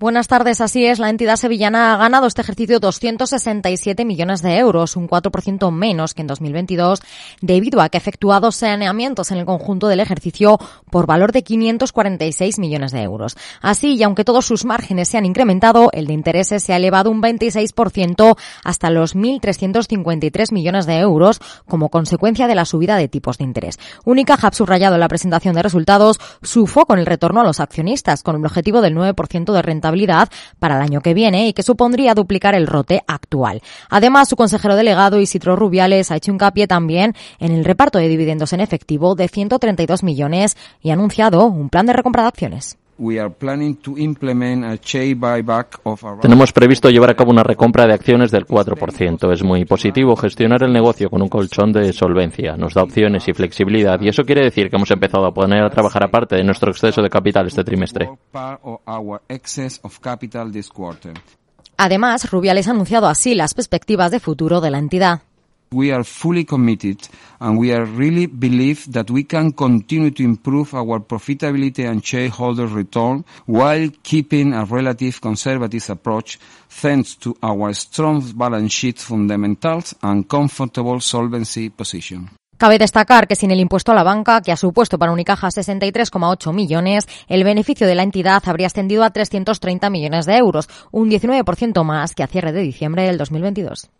Buenas tardes, así es. La entidad sevillana ha ganado este ejercicio 267 millones de euros, un 4% menos que en 2022, debido a que ha saneamientos en el conjunto del ejercicio por valor de 546 millones de euros. Así, y aunque todos sus márgenes se han incrementado, el de intereses se ha elevado un 26% hasta los 1.353 millones de euros como consecuencia de la subida de tipos de interés. Unicaja ha subrayado en la presentación de resultados su foco en el retorno a los accionistas, con el objetivo del 9% de rentabilidad para el año que viene y que supondría duplicar el rote actual. Además, su consejero delegado Isidro Rubiales ha hecho hincapié también en el reparto de dividendos en efectivo de 132 millones y ha anunciado un plan de recompra de acciones. Tenemos previsto llevar a cabo una recompra de acciones del 4%. Es muy positivo gestionar el negocio con un colchón de solvencia. Nos da opciones y flexibilidad y eso quiere decir que hemos empezado a poner a trabajar aparte de nuestro exceso de capital este trimestre. Además, Rubiales ha anunciado así las perspectivas de futuro de la entidad. We are fully committed and we are really believe that we can continue to improve our profitability and shareholder return while keeping a relative conservative approach thanks to our strong balance sheet fundamentals and comfortable solvency position. Cabe destacar que sin el impuesto a la banca, que ha supuesto para Unicaja 63,8 millones, el beneficio de la entidad habría ascendido a 330 millones de euros, un 19% más que a cierre de diciembre del 2022.